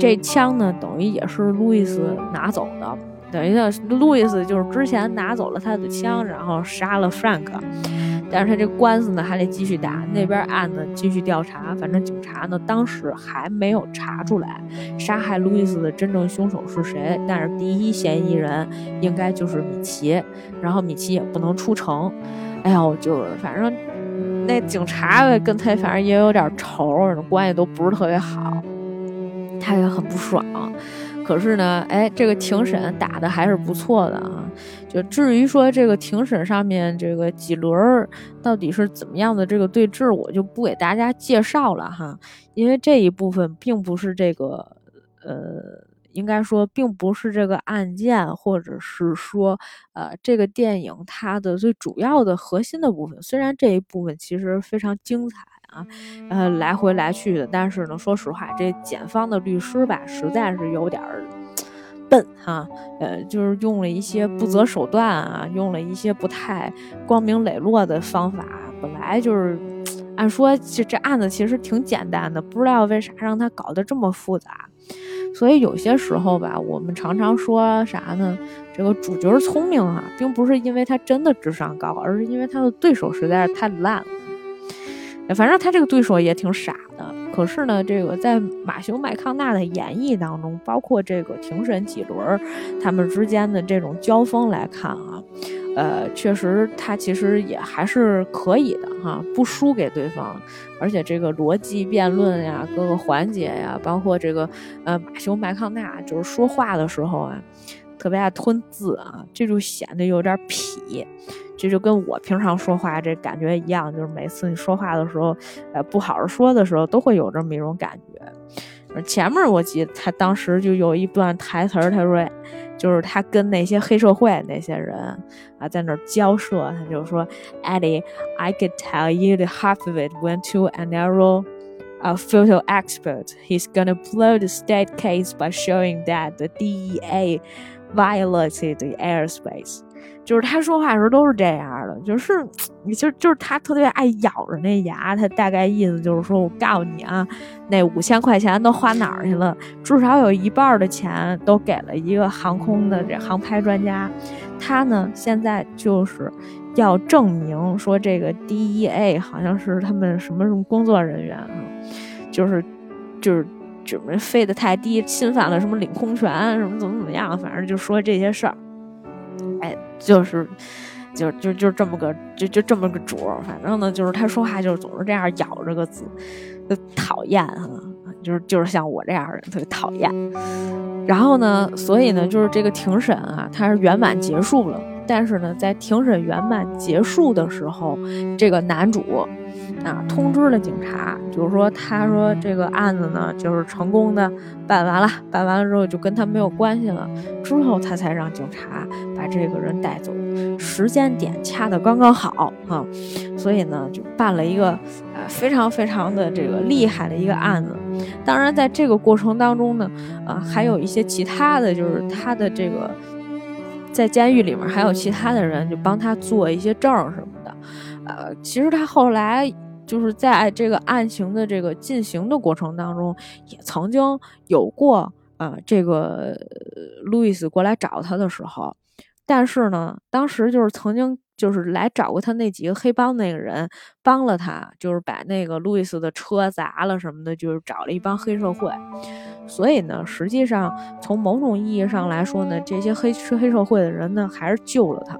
这枪呢，等于也是路易斯拿走的，等于呢，路易斯就是之前拿走了他的枪，然后杀了 Frank，但是他这官司呢还得继续打，那边案子继续调查，反正警察呢当时还没有查出来杀害路易斯的真正凶手是谁，但是第一嫌疑人应该就是米奇，然后米奇也不能出城，哎呦，就是反正那警察跟他反正也有点仇，关系都不是特别好。他也很不爽，可是呢，哎，这个庭审打的还是不错的啊。就至于说这个庭审上面这个几轮到底是怎么样的这个对峙，我就不给大家介绍了哈，因为这一部分并不是这个，呃，应该说并不是这个案件，或者是说，呃，这个电影它的最主要的核心的部分。虽然这一部分其实非常精彩。啊，呃，来回来去的，但是呢，说实话，这检方的律师吧，实在是有点儿笨哈，呃，就是用了一些不择手段啊，用了一些不太光明磊落的方法。本来就是，按说这这案子其实挺简单的，不知道为啥让他搞得这么复杂。所以有些时候吧，我们常常说啥呢？这个主角聪明啊，并不是因为他真的智商高，而是因为他的对手实在是太烂了。反正他这个对手也挺傻的，可是呢，这个在马修麦康纳的演绎当中，包括这个庭审几轮他们之间的这种交锋来看啊，呃，确实他其实也还是可以的哈，不输给对方，而且这个逻辑辩论呀，各个环节呀，包括这个呃马修麦康纳就是说话的时候啊，特别爱吞字啊，这就显得有点痞。这就跟我平常说话这感觉一样，就是每次你说话的时候，呃，不好好说的时候，都会有这么一种感觉。前面我记得他当时就有一段台词，他说，就是他跟那些黑社会那些人啊在那儿交涉，他就说，Eddie，I could tell you the half of it went to an arrow. A photo expert. He's gonna blow the state case by showing that the DEA violated airspace. 就是他说话的时候都是这样的，就是你就就是他特别爱咬着那牙，他大概意思就是说我告诉你啊，那五千块钱都花哪儿去了？至少有一半的钱都给了一个航空的这航拍专家，他呢现在就是要证明说这个 DEA 好像是他们什么什么工作人员啊，就是就是怎么飞得太低，侵犯了什么领空权，什么怎么怎么样，反正就说这些事儿。哎，就是，就就就这么个，就就这么个主儿。反正呢，就是他说话就是总是这样咬着个字，就讨厌啊。就是就是像我这样的人特别讨厌。然后呢，所以呢，就是这个庭审啊，它是圆满结束了。但是呢，在庭审圆满结束的时候，这个男主。啊，通知了警察，就是说，他说这个案子呢，就是成功的办完了，办完了之后就跟他没有关系了，之后他才让警察把这个人带走，时间点掐的刚刚好啊，所以呢，就办了一个呃非常非常的这个厉害的一个案子。当然，在这个过程当中呢，啊，还有一些其他的就是他的这个在监狱里面还有其他的人就帮他做一些证什么的。呃，其实他后来就是在这个案情的这个进行的过程当中，也曾经有过啊，这个路易斯过来找他的时候，但是呢，当时就是曾经就是来找过他那几个黑帮那个人帮了他，就是把那个路易斯的车砸了什么的，就是找了一帮黑社会。所以呢，实际上从某种意义上来说呢，这些黑黑社会的人呢，还是救了他，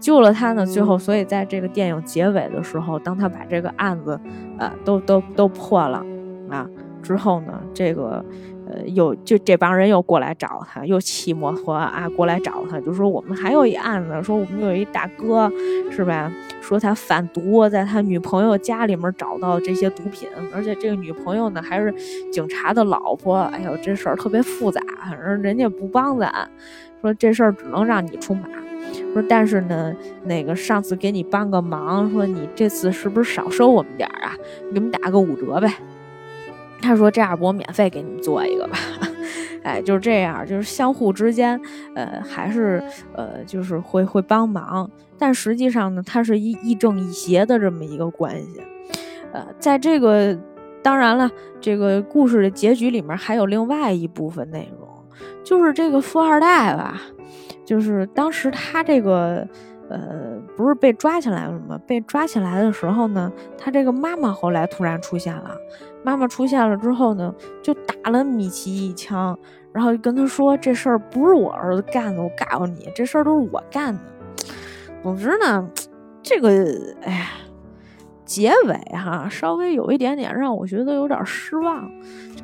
救了他呢。最后，所以在这个电影结尾的时候，当他把这个案子，呃，都都都破了啊之后呢，这个。呃，又就这帮人又过来找他，又骑摩托啊过来找他，就说我们还有一案子，说我们有一大哥，是吧？说他贩毒，在他女朋友家里面找到这些毒品，而且这个女朋友呢还是警察的老婆。哎呦，这事儿特别复杂，反正人家不帮咱，说这事儿只能让你出马。说但是呢，那个上次给你帮个忙，说你这次是不是少收我们点儿啊？给我们打个五折呗。他说：“这样，我免费给你们做一个吧。”哎，就是这样，就是相互之间，呃，还是呃，就是会会帮忙。但实际上呢，它是一一正一邪的这么一个关系。呃，在这个当然了，这个故事的结局里面还有另外一部分内容，就是这个富二代吧，就是当时他这个呃，不是被抓起来了吗？被抓起来的时候呢，他这个妈妈后来突然出现了。妈妈出现了之后呢，就打了米奇一枪，然后就跟他说：“这事儿不是我儿子干的，我告诉你，这事儿都是我干的。”总之呢，这个哎呀，结尾哈稍微有一点点让我觉得有点失望。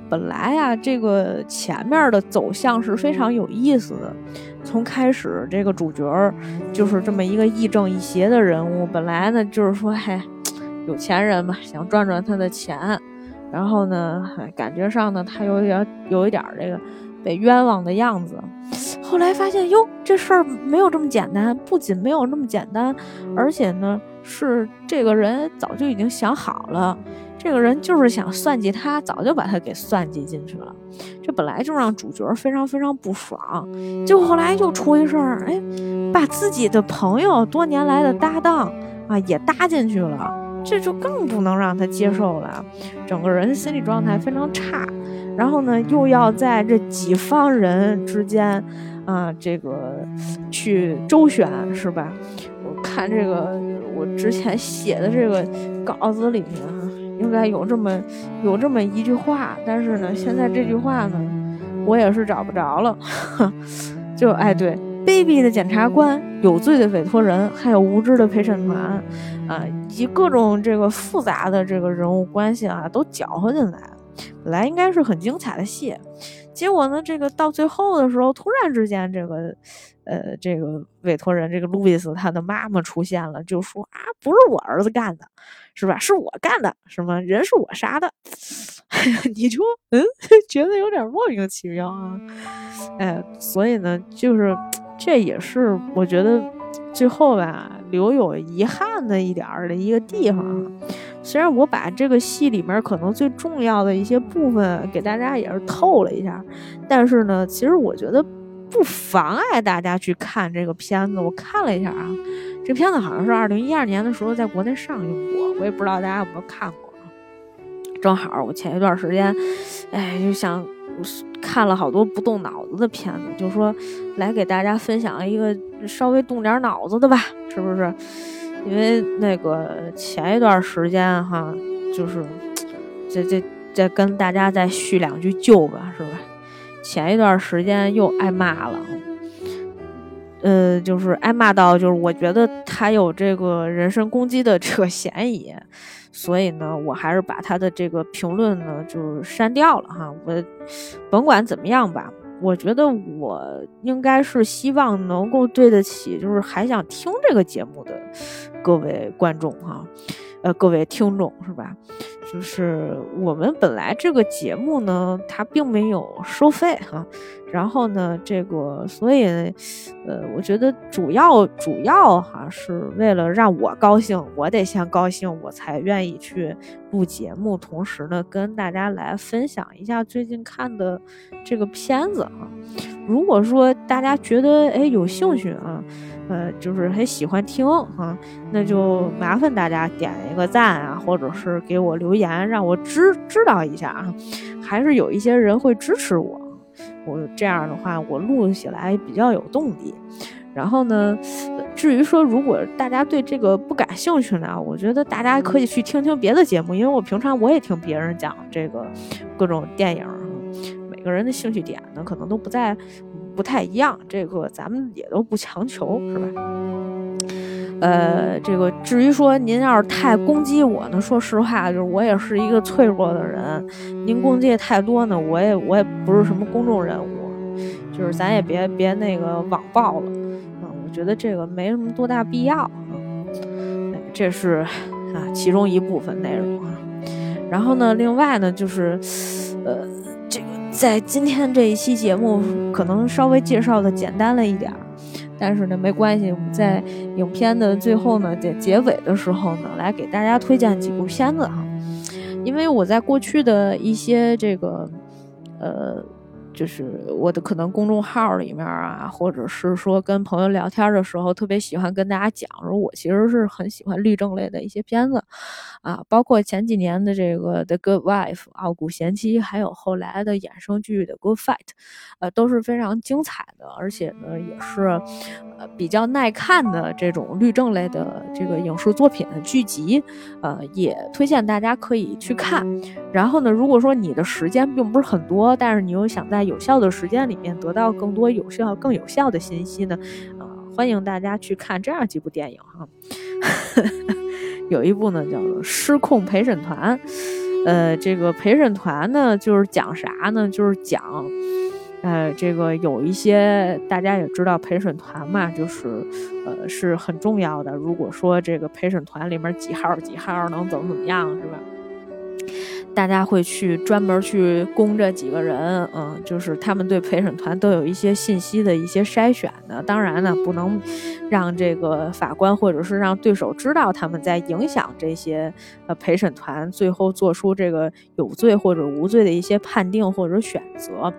本来呀，这个前面的走向是非常有意思的，从开始这个主角就是这么一个亦正亦邪的人物，本来呢就是说，嘿，有钱人嘛，想赚赚他的钱。然后呢，感觉上呢，他有点有一点这个被冤枉的样子。后来发现，哟，这事儿没有这么简单。不仅没有那么简单，而且呢，是这个人早就已经想好了。这个人就是想算计他，早就把他给算计进去了。这本来就让主角非常非常不爽。结果后来又出一事儿，哎，把自己的朋友多年来的搭档啊也搭进去了。这就更不能让他接受了，整个人心理状态非常差。然后呢，又要在这几方人之间，啊，这个去周旋，是吧？我看这个，我之前写的这个稿子里面，哈，应该有这么有这么一句话，但是呢，现在这句话呢，我也是找不着了。就哎，对。卑鄙的检察官，有罪的委托人，还有无知的陪审团，啊，以及各种这个复杂的这个人物关系啊，都搅和进来。本来应该是很精彩的戏，结果呢，这个到最后的时候，突然之间，这个，呃，这个委托人这个路易斯他的妈妈出现了，就说啊，不是我儿子干的，是吧？是我干的，什么人是我杀的？你就嗯，觉得有点莫名其妙啊，哎，所以呢，就是。这也是我觉得最后吧留有遗憾的一点儿的一个地方。虽然我把这个戏里面可能最重要的一些部分给大家也是透了一下，但是呢，其实我觉得不妨碍大家去看这个片子。我看了一下啊，这片子好像是二零一二年的时候在国内上映过，我也不知道大家有没有看过。正好我前一段时间，哎，就想。看了好多不动脑子的片子，就说来给大家分享一个稍微动点脑子的吧，是不是？因为那个前一段时间哈，就是这这再跟大家再叙两句旧吧，是吧？前一段时间又挨骂了，呃，就是挨骂到就是我觉得他有这个人身攻击的这个嫌疑。所以呢，我还是把他的这个评论呢，就是删掉了哈。我甭管怎么样吧，我觉得我应该是希望能够对得起，就是还想听这个节目的各位观众哈。呃，各位听众是吧？就是我们本来这个节目呢，它并没有收费哈。然后呢，这个所以，呃，我觉得主要主要哈是为了让我高兴，我得先高兴，我才愿意去录节目。同时呢，跟大家来分享一下最近看的这个片子哈。如果说大家觉得哎有兴趣啊。呃，就是很喜欢听哈，那就麻烦大家点一个赞啊，或者是给我留言，让我知知道一下啊。还是有一些人会支持我，我这样的话，我录起来比较有动力。然后呢，至于说如果大家对这个不感兴趣呢，我觉得大家可以去听听别的节目，因为我平常我也听别人讲这个各种电影，每个人的兴趣点呢可能都不在不太一样，这个咱们也都不强求，是吧？呃，这个至于说您要是太攻击我呢，说实话，就是我也是一个脆弱的人，您攻击太多呢，我也我也不是什么公众人物，就是咱也别别那个网暴了，啊，我觉得这个没什么多大必要啊，这是啊其中一部分内容啊，然后呢，另外呢就是，呃，这个在今天这一期节目可能稍微介绍的简单了一点儿。但是呢，没关系，我们在影片的最后呢，在结尾的时候呢，来给大家推荐几部片子哈，因为我在过去的一些这个，呃。就是我的可能公众号里面啊，或者是说跟朋友聊天的时候，特别喜欢跟大家讲，说我其实是很喜欢律政类的一些片子，啊，包括前几年的这个《The Good Wife》傲骨贤妻，还有后来的衍生剧的《Good Fight》，呃，都是非常精彩的，而且呢，也是呃比较耐看的这种律政类的这个影视作品的剧集，呃，也推荐大家可以去看。然后呢，如果说你的时间并不是很多，但是你又想在有效的时间里面得到更多有效、更有效的信息呢，呃，欢迎大家去看这样几部电影哈。有一部呢叫做《失控陪审团》，呃，这个陪审团呢就是讲啥呢？就是讲，呃，这个有一些大家也知道陪审团嘛，就是呃是很重要的。如果说这个陪审团里面几号几号能怎么怎么样，是吧？大家会去专门去攻这几个人，嗯，就是他们对陪审团都有一些信息的一些筛选的。当然呢，不能让这个法官或者是让对手知道他们在影响这些呃陪审团最后做出这个有罪或者无罪的一些判定或者选择。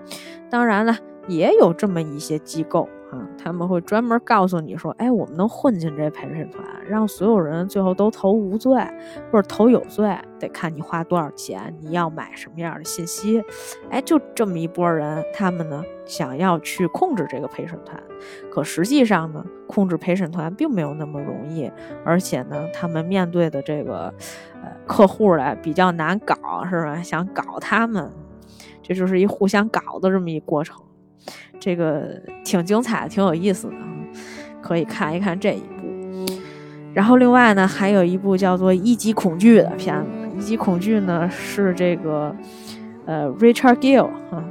当然了，也有这么一些机构。啊，他们会专门告诉你说，哎，我们能混进这陪审团，让所有人最后都投无罪或者投有罪，得看你花多少钱，你要买什么样的信息。哎，就这么一拨人，他们呢想要去控制这个陪审团，可实际上呢，控制陪审团并没有那么容易，而且呢，他们面对的这个呃客户呢比较难搞，是吧？想搞他们，这就是一互相搞的这么一过程。这个挺精彩，挺有意思的，可以看一看这一部。然后另外呢，还有一部叫做《一级恐惧》的片子，《一级恐惧》呢是这个呃 Richard Gere 哈，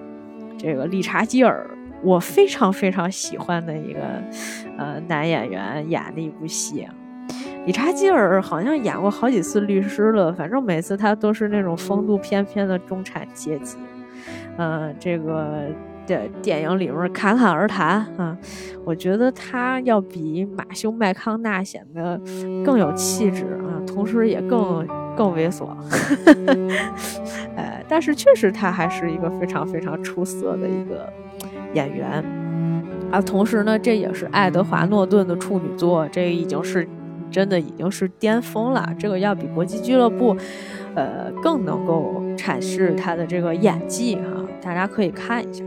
这个理查基尔，我非常非常喜欢的一个呃男演员演的一部戏。理查基尔好像演过好几次律师了，反正每次他都是那种风度翩翩的中产阶级。嗯，这个。的电影里面侃侃而谈啊，我觉得他要比马修麦康纳显得更有气质啊，同时也更更猥琐。呃，但是确实他还是一个非常非常出色的一个演员啊。同时呢，这也是爱德华诺顿的处女作，这已经是真的已经是巅峰了。这个要比国际俱乐部呃更能够阐释他的这个演技哈，大家可以看一下。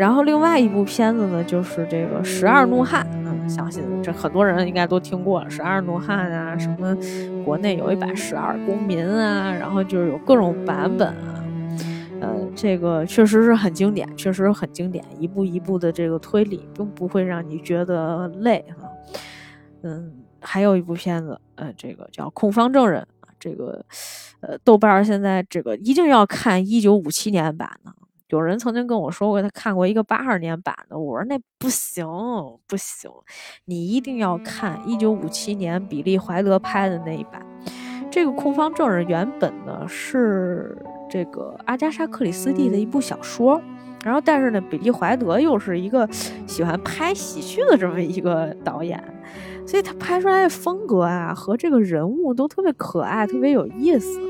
然后另外一部片子呢，就是这个《十二怒汉》嗯，相信这很多人应该都听过，《十二怒汉》啊，什么国内有一版《十二公民》啊，然后就是有各种版本啊，呃，这个确实是很经典，确实很经典，一步一步的这个推理，并不会让你觉得累哈。嗯，还有一部片子，呃，这个叫《控方证人》啊，这个呃，豆瓣现在这个一定要看一九五七年版的。有人曾经跟我说过，他看过一个八二年版的。我说那不行，不行，你一定要看一九五七年比利怀德拍的那一版。这个控方证人原本呢是这个阿加莎克里斯蒂的一部小说，然后但是呢，比利怀德又是一个喜欢拍喜剧的这么一个导演，所以他拍出来的风格啊和这个人物都特别可爱，特别有意思。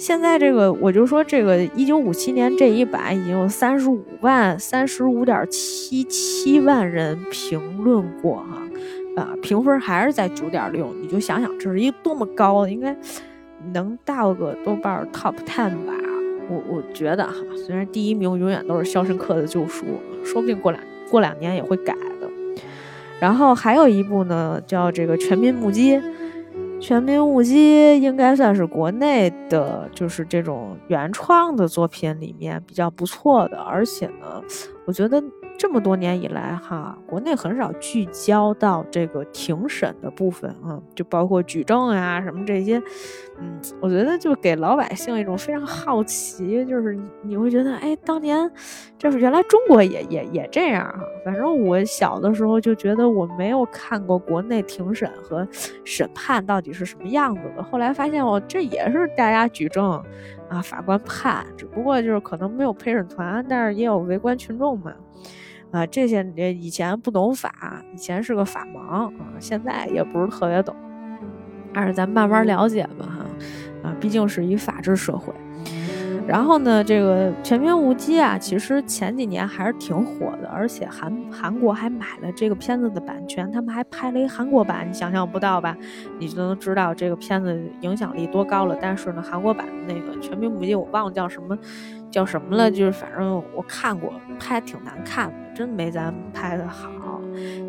现在这个，我就说这个一九五七年这一版已经有三十五万三十五点七七万人评论过哈，啊，评分还是在九点六，你就想想这是一个多么高，应该能到个豆瓣 top ten 吧？我我觉得哈，虽然第一名永远都是《肖申克的救赎》，说不定过两过两年也会改的。然后还有一部呢，叫这个《全民目击》。《全民目击》应该算是国内的，就是这种原创的作品里面比较不错的，而且呢，我觉得。这么多年以来，哈，国内很少聚焦到这个庭审的部分啊，就包括举证啊什么这些，嗯，我觉得就给老百姓一种非常好奇，就是你会觉得，哎，当年就是原来中国也也也这样啊。反正我小的时候就觉得我没有看过国内庭审和审判到底是什么样子的，后来发现我，这也是大家举证啊，法官判，只不过就是可能没有陪审团，但是也有围观群众嘛。啊，这些以前不懂法，以前是个法盲啊，现在也不是特别懂，还是咱慢慢了解吧哈。啊，毕竟是一法治社会。然后呢，这个《全民无击》啊，其实前几年还是挺火的，而且韩韩国还买了这个片子的版权，他们还拍了一韩国版，你想象不到吧？你就能知道这个片子影响力多高了。但是呢，韩国版的那个《全民无击》，我忘了叫什么。叫什么了？就是反正我看过，拍挺难看的，真没咱们拍的好。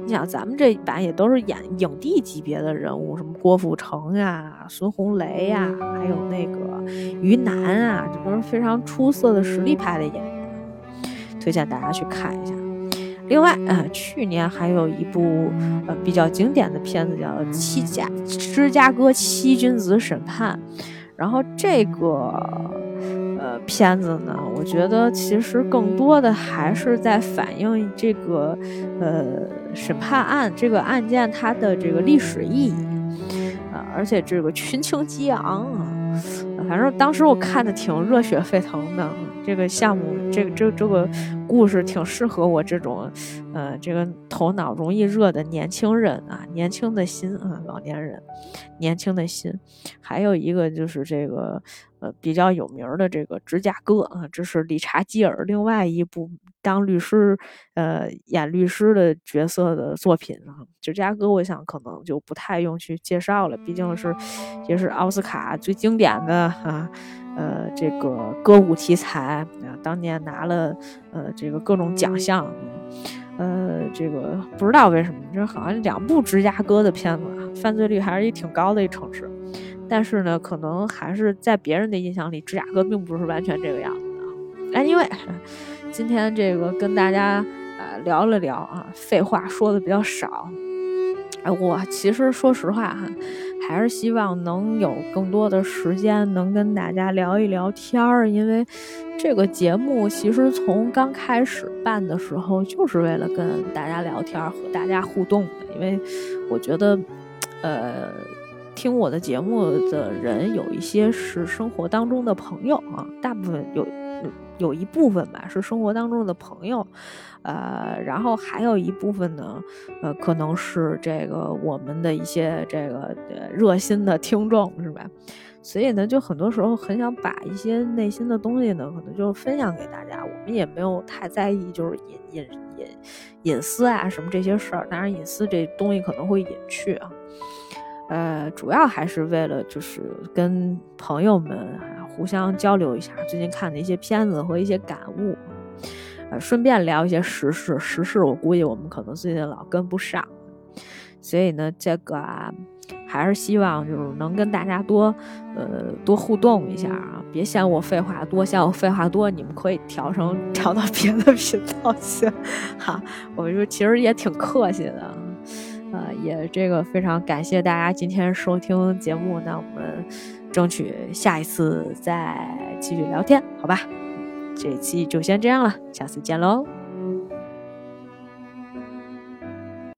你想，咱们这版也都是演影帝级别的人物，什么郭富城呀、孙红雷呀，还有那个于南啊，这都是非常出色的实力派的演员，推荐大家去看一下。另外，呃，去年还有一部呃比较经典的片子叫《七加芝加哥七君子审判》，然后这个。呃，片子呢，我觉得其实更多的还是在反映这个呃审判案这个案件它的这个历史意义啊，而且这个群情激昂啊，反正当时我看的挺热血沸腾的。这个项目，这个这这个故事挺适合我这种，呃，这个头脑容易热的年轻人啊，年轻的心啊，老年人，年轻的心。还有一个就是这个，呃，比较有名的这个《芝加哥》啊，这是理查基尔另外一部当律师，呃，演律师的角色的作品啊，《芝加哥》我想可能就不太用去介绍了，毕竟是也是奥斯卡最经典的啊。呃，这个歌舞题材啊，当年拿了呃这个各种奖项，呃，这个不知道为什么，这好像两部芝加哥的片子，犯罪率还是一挺高的一城市，但是呢，可能还是在别人的印象里，芝加哥并不是完全这个样子的。Anyway，今天这个跟大家啊聊了聊啊，废话说的比较少。哎，我其实说实话哈。还是希望能有更多的时间，能跟大家聊一聊天儿。因为这个节目其实从刚开始办的时候，就是为了跟大家聊天儿，和大家互动的。因为我觉得，呃，听我的节目的人有一些是生活当中的朋友啊，大部分有。有一部分吧是生活当中的朋友，呃，然后还有一部分呢，呃，可能是这个我们的一些这个热心的听众，是吧？所以呢，就很多时候很想把一些内心的东西呢，可能就分享给大家。我们也没有太在意，就是隐隐隐隐私啊什么这些事儿。当然，隐私这东西可能会隐去啊。呃，主要还是为了就是跟朋友们互相交流一下最近看的一些片子和一些感悟，呃，顺便聊一些时事。时事我估计我们可能最近老跟不上，所以呢，这个啊，还是希望就是能跟大家多呃多互动一下啊，别嫌我废话多，嫌我废话多，你们可以调成调到别的频道去，哈，我就其实也挺客气的。呃，也这个非常感谢大家今天收听节目，那我们争取下一次再继续聊天，好吧？这期就先这样了，下次见喽。